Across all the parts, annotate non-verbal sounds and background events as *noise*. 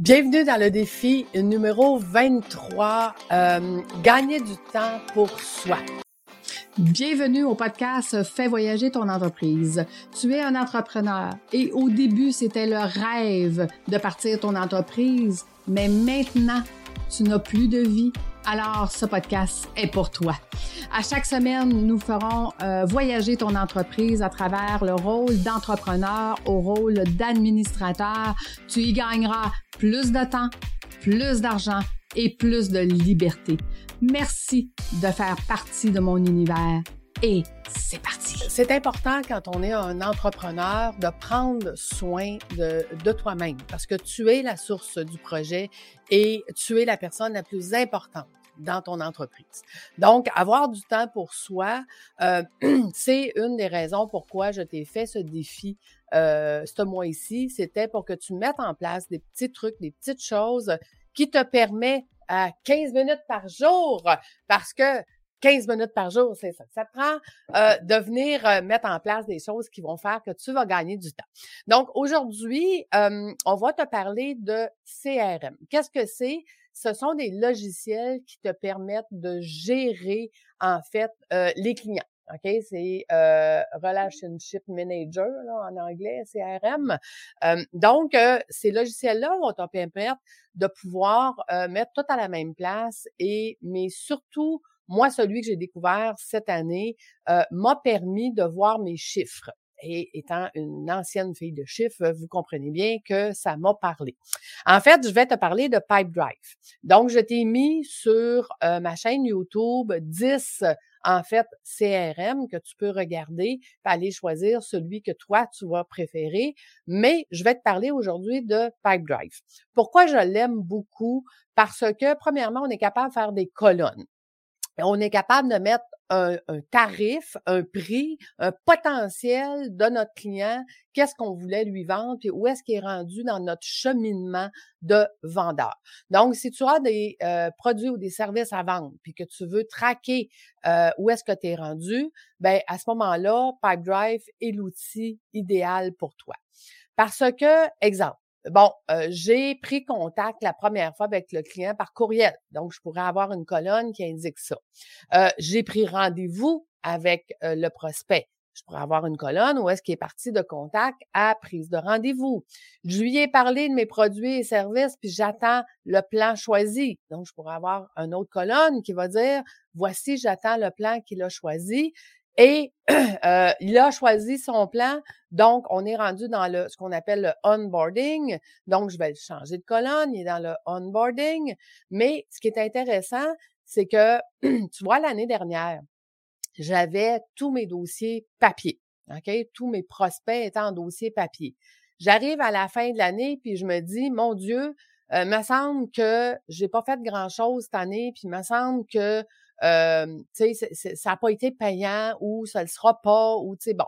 Bienvenue dans le défi numéro 23, euh, gagner du temps pour soi. Bienvenue au podcast Fais voyager ton entreprise. Tu es un entrepreneur et au début, c'était le rêve de partir ton entreprise, mais maintenant, tu n'as plus de vie alors ce podcast est pour toi. À chaque semaine, nous ferons euh, voyager ton entreprise à travers le rôle d'entrepreneur au rôle d'administrateur. Tu y gagneras plus de temps, plus d'argent et plus de liberté. Merci de faire partie de mon univers et c'est parti. C'est important quand on est un entrepreneur de prendre soin de, de toi-même parce que tu es la source du projet et tu es la personne la plus importante dans ton entreprise. Donc, avoir du temps pour soi, euh, *clears throat* c'est une des raisons pourquoi je t'ai fait ce défi euh, ce mois-ci. C'était pour que tu mettes en place des petits trucs, des petites choses qui te permettent à 15 minutes par jour, parce que 15 minutes par jour, c'est ça. Ça te prend euh, de venir euh, mettre en place des choses qui vont faire que tu vas gagner du temps. Donc, aujourd'hui, euh, on va te parler de CRM. Qu'est-ce que c'est? Ce sont des logiciels qui te permettent de gérer, en fait, les clients. OK? C'est Relationship Manager là, en anglais, CRM. donc, ces logiciels-là vont te permettre de pouvoir mettre tout à la même place et, mais surtout, moi, celui que j'ai découvert cette année euh, m'a permis de voir mes chiffres. Et étant une ancienne fille de chiffres, vous comprenez bien que ça m'a parlé. En fait, je vais te parler de Pipedrive. Donc, je t'ai mis sur euh, ma chaîne YouTube 10 en fait CRM que tu peux regarder, aller choisir celui que toi tu vas préférer, mais je vais te parler aujourd'hui de Pipedrive. Pourquoi je l'aime beaucoup? Parce que premièrement, on est capable de faire des colonnes on est capable de mettre un, tarif, un prix, un potentiel de notre client, qu'est-ce qu'on voulait lui vendre, puis où est-ce qu'il est rendu dans notre cheminement de vendeur. Donc, si tu as des euh, produits ou des services à vendre, puis que tu veux traquer euh, où est-ce que tu es rendu, ben à ce moment-là, Pipedrive est l'outil idéal pour toi. Parce que, exemple, Bon, euh, j'ai pris contact la première fois avec le client par courriel, donc je pourrais avoir une colonne qui indique ça. Euh, j'ai pris rendez-vous avec euh, le prospect. Je pourrais avoir une colonne où est-ce qu'il est parti de contact à prise de rendez-vous. Je lui ai parlé de mes produits et services, puis j'attends le plan choisi. Donc, je pourrais avoir une autre colonne qui va dire, voici, j'attends le plan qu'il a choisi. Et *clears throat* euh, il a choisi son plan, donc on est rendu dans le ce qu'on appelle le onboarding. Donc, je vais changer de colonne, il est dans le onboarding. Mais ce qui est intéressant, c'est que, *clears throat* tu vois, l'année dernière, j'avais tous mes dossiers papier. OK? Tous mes prospects étaient en dossier papier. J'arrive à la fin de l'année, puis je me dis, mon Dieu, euh, me semble que j'ai pas fait grand-chose cette année, puis me semble que euh, tu sais, ça n'a pas été payant ou ça le sera pas ou tu sais, bon.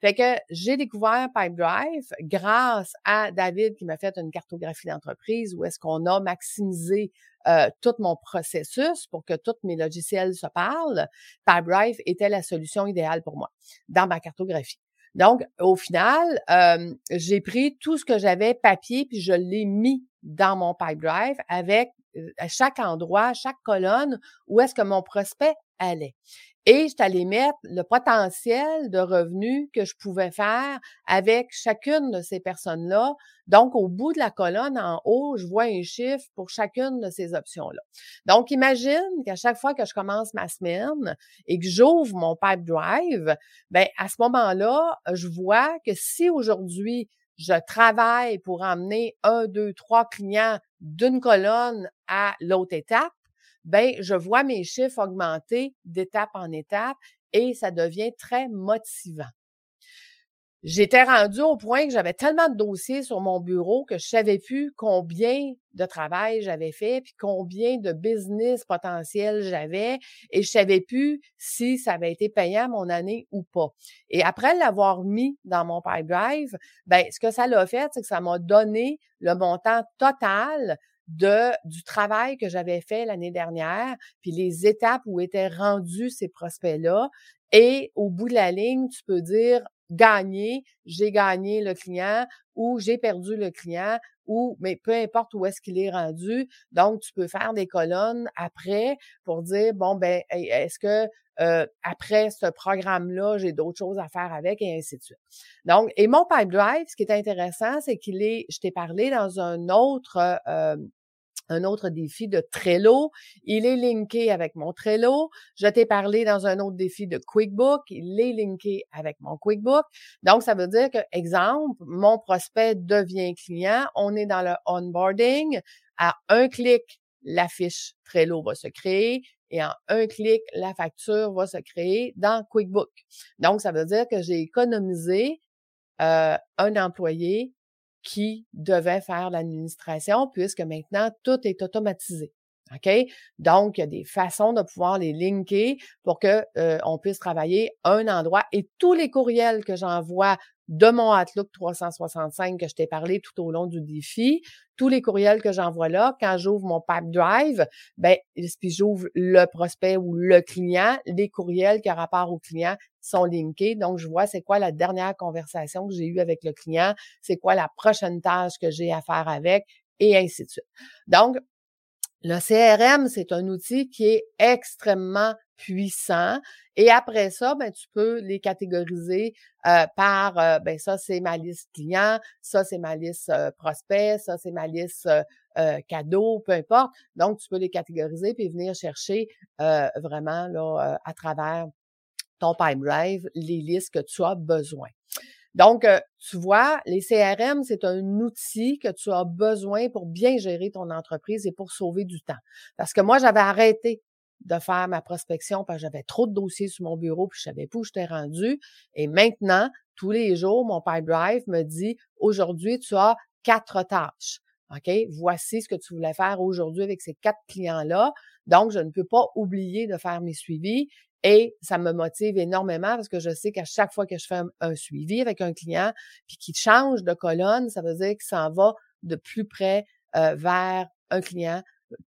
Fait que j'ai découvert Pipedrive grâce à David qui m'a fait une cartographie d'entreprise où est-ce qu'on a maximisé euh, tout mon processus pour que tous mes logiciels se parlent. Pipedrive était la solution idéale pour moi dans ma cartographie. Donc, au final, euh, j'ai pris tout ce que j'avais papier puis je l'ai mis dans mon Pipedrive avec euh, à chaque endroit, chaque colonne, où est-ce que mon prospect allait. Et je t'allais mettre le potentiel de revenus que je pouvais faire avec chacune de ces personnes-là. Donc, au bout de la colonne en haut, je vois un chiffre pour chacune de ces options-là. Donc, imagine qu'à chaque fois que je commence ma semaine et que j'ouvre mon pipe drive, ben à ce moment-là, je vois que si aujourd'hui je travaille pour emmener un, deux, trois clients d'une colonne à l'autre étape, ben je vois mes chiffres augmenter d'étape en étape et ça devient très motivant. J'étais rendu au point que j'avais tellement de dossiers sur mon bureau que je savais plus combien de travail j'avais fait, puis combien de business potentiel j'avais, et je savais plus si ça avait été payant mon année ou pas. Et après l'avoir mis dans mon pipe drive, ben ce que ça l'a fait, c'est que ça m'a donné le montant total de du travail que j'avais fait l'année dernière, puis les étapes où étaient rendus ces prospects-là. Et au bout de la ligne, tu peux dire gagné, j'ai gagné le client ou j'ai perdu le client ou, mais peu importe où est-ce qu'il est rendu. Donc, tu peux faire des colonnes après pour dire, bon, ben, est-ce que euh, après ce programme-là, j'ai d'autres choses à faire avec et ainsi de suite. Donc, et mon pipe drive, ce qui est intéressant, c'est qu'il est, je t'ai parlé dans un autre euh, un autre défi de Trello. Il est linké avec mon Trello. Je t'ai parlé dans un autre défi de QuickBook. Il est linké avec mon QuickBook. Donc, ça veut dire que, exemple, mon prospect devient client. On est dans le onboarding. À un clic, la fiche Trello va se créer et en un clic, la facture va se créer dans QuickBook. Donc, ça veut dire que j'ai économisé euh, un employé qui devait faire l'administration puisque maintenant tout est automatisé. OK? Donc, il y a des façons de pouvoir les linker pour que euh, on puisse travailler un endroit et tous les courriels que j'envoie de mon Outlook 365 que je t'ai parlé tout au long du défi, tous les courriels que j'envoie là, quand j'ouvre mon Pipe Drive, ben, puis j'ouvre le prospect ou le client, les courriels qui ont rapport au client sont linkés. Donc, je vois c'est quoi la dernière conversation que j'ai eue avec le client, c'est quoi la prochaine tâche que j'ai à faire avec, et ainsi de suite. Donc, le CRM, c'est un outil qui est extrêmement puissant. Et après ça, ben, tu peux les catégoriser euh, par, euh, ben ça, c'est ma liste client, ça, c'est ma liste euh, prospect, ça, c'est ma liste cadeau, peu importe. Donc, tu peux les catégoriser puis venir chercher vraiment là, à travers ton Pipe Drive les listes que tu as besoin. Donc, euh, tu vois, les CRM, c'est un outil que tu as besoin pour bien gérer ton entreprise et pour sauver du temps. Parce que moi, j'avais arrêté de faire ma prospection parce que j'avais trop de dossiers sur mon bureau puis je savais pas où j'étais rendu. Et maintenant, tous les jours, mon Pipe Drive me dit, aujourd'hui, tu as quatre tâches. OK? Voici ce que tu voulais faire aujourd'hui avec ces quatre clients-là. Donc, je ne peux pas oublier de faire mes suivis et ça me motive énormément parce que je sais qu'à chaque fois que je fais un, suivi avec un client, puis qu'il change de colonne, ça veut dire qu'il s'en va de plus près euh, vers un client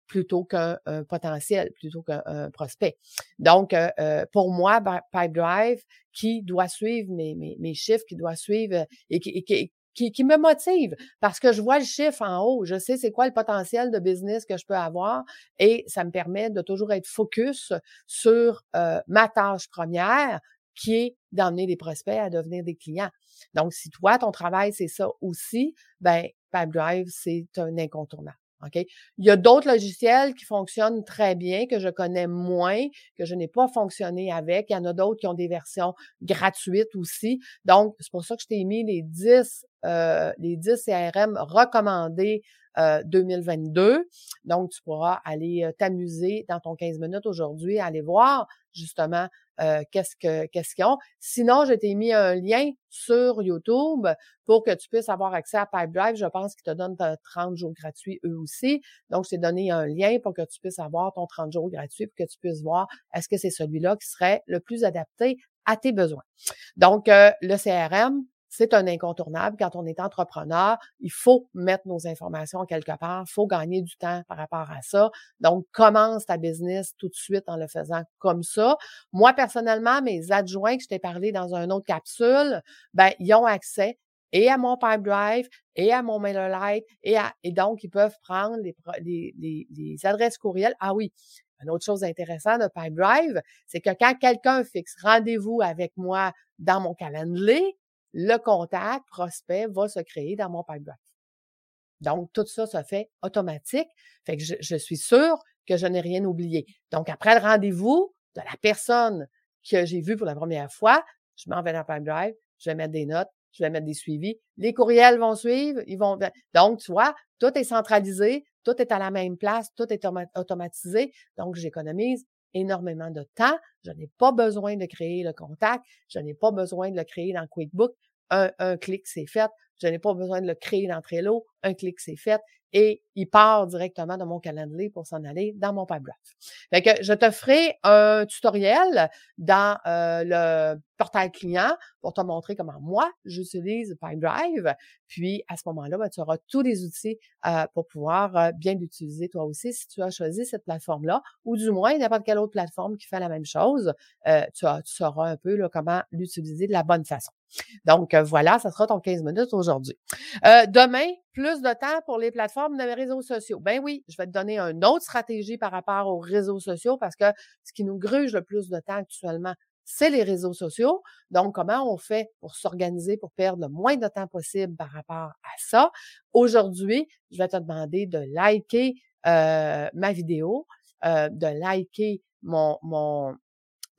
plutôt qu'un potentiel, plutôt qu'un prospect. Donc, euh, euh, pour moi, Pipedrive, qui doit suivre mes, mes, chiffres, qui doit suivre qui, et qui, qui, me motive parce que je vois le chiffre en haut, je sais c'est quoi le potentiel de business que je peux avoir et ça me permet de toujours être focus sur euh, ma tâche première qui est d'emmener des prospects à devenir des clients. Donc, si toi, ton travail, c'est ça aussi, ben, Pipedrive, c'est un incontournable. Il y a d'autres logiciels qui fonctionnent très bien, que je connais moins, que je n'ai pas fonctionné avec. Il y en a d'autres qui ont des versions gratuites aussi. Donc, c'est pour ça que je t'ai mis les 10, euh, les 10 CRM recommandés 2022. Euh, Donc, tu pourras aller euh, t'amuser dans ton 15 minutes aujourd'hui, aller voir justement euh, qu'est-ce que qu'ils ont. Sinon, je t'ai mis un lien sur YouTube pour que tu puisses avoir accès à Pipedrive. Je pense qu'ils te donnent 30 jours gratuits eux aussi. Donc, je t'ai donné un lien pour que tu puisses avoir ton 30 jours gratuits pour que tu puisses voir est-ce que c'est celui-là qui serait le plus adapté à tes besoins. Donc, le CRM, c'est un incontournable. Quand on est entrepreneur, il faut mettre nos informations quelque part, il faut gagner du temps par rapport à ça. Donc, commence ta business tout de suite en le faisant comme ça. Moi, personnellement, mes adjoints que je t'ai parlé dans une autre capsule, ben, ils ont accès et à mon Pipe Drive et à mon MailerLite et, et donc ils peuvent prendre les, les, les, adresses courriels. Ah oui, une autre chose intéressante de Pipe Drive, c'est que quand quelqu'un fixe rendez-vous avec moi dans mon calendrier, le contact prospect va se créer dans mon pipeline. Donc, tout ça se fait automatique. Fait que je, suis sûre que je n'ai rien oublié. Donc, après le rendez-vous de la personne que j'ai vue pour la première fois, je m'en vais dans Pipedrive, je vais mettre des notes, je vais mettre des suivis. Les courriels vont suivre. Donc, tu vois, tout est centralisé, tout est à la même place, tout est automatisé. Donc, j'économise énormément de temps. Je n'ai pas besoin de créer le contact. Je n'ai pas besoin de le créer dans QuickBook. Un, clic, c'est fait. Je n'ai pas besoin de le créer dans Trello. Un clic, c'est fait. Et il part directement de mon calendrier pour s'en aller dans mon Pipedrive. Fait que je te ferai un tutoriel dans euh, le portail client pour te montrer comment moi, j'utilise Pipedrive. Puis, à ce moment-là, ben, tu auras tous les outils euh, pour pouvoir euh, bien l'utiliser toi aussi si tu as choisi cette plateforme-là ou du moins n'importe quelle autre plateforme qui fait la même chose. tu, tu sauras un peu là, comment l'utiliser de la bonne façon. Donc, voilà, ça sera ton 15 minutes aujourd'hui. demain, plus de temps pour les plateformes de réseaux sociaux. Ben oui, je vais te donner une autre stratégie par rapport aux réseaux sociaux parce que ce qui nous gruge le plus de temps actuellement, c'est les réseaux sociaux. Donc, comment on fait pour s'organiser, pour perdre le moins de temps possible par rapport à ça? Aujourd'hui, je vais te demander de liker euh, ma vidéo, euh, de liker mon, mon,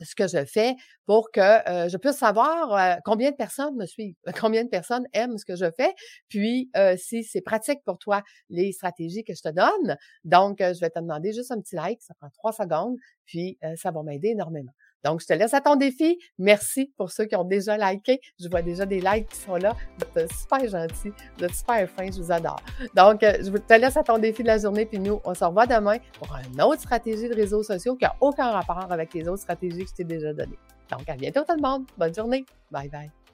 ce que je fais pour que euh, je puisse savoir euh, combien de personnes me suivent, *laughs* combien de personnes aiment ce que je fais, puis euh, si c'est pratique pour toi les stratégies que je te donne. Donc, je vais te demander juste un petit like, ça prend trois secondes, puis ça va m'aider énormément. Donc, je te laisse à ton défi. Merci pour ceux qui ont déjà liké. Je vois déjà des likes qui sont là. Vous êtes super gentils. Vous êtes super fins. Je vous adore. Donc, euh, je te laisse à ton défi de la journée. Puis nous, on se revoit demain pour une autre stratégie de réseaux sociaux qui n'a aucun rapport avec les autres stratégies que je t'ai déjà données. Donc, à bientôt tout le monde. Bonne journée. Bye bye.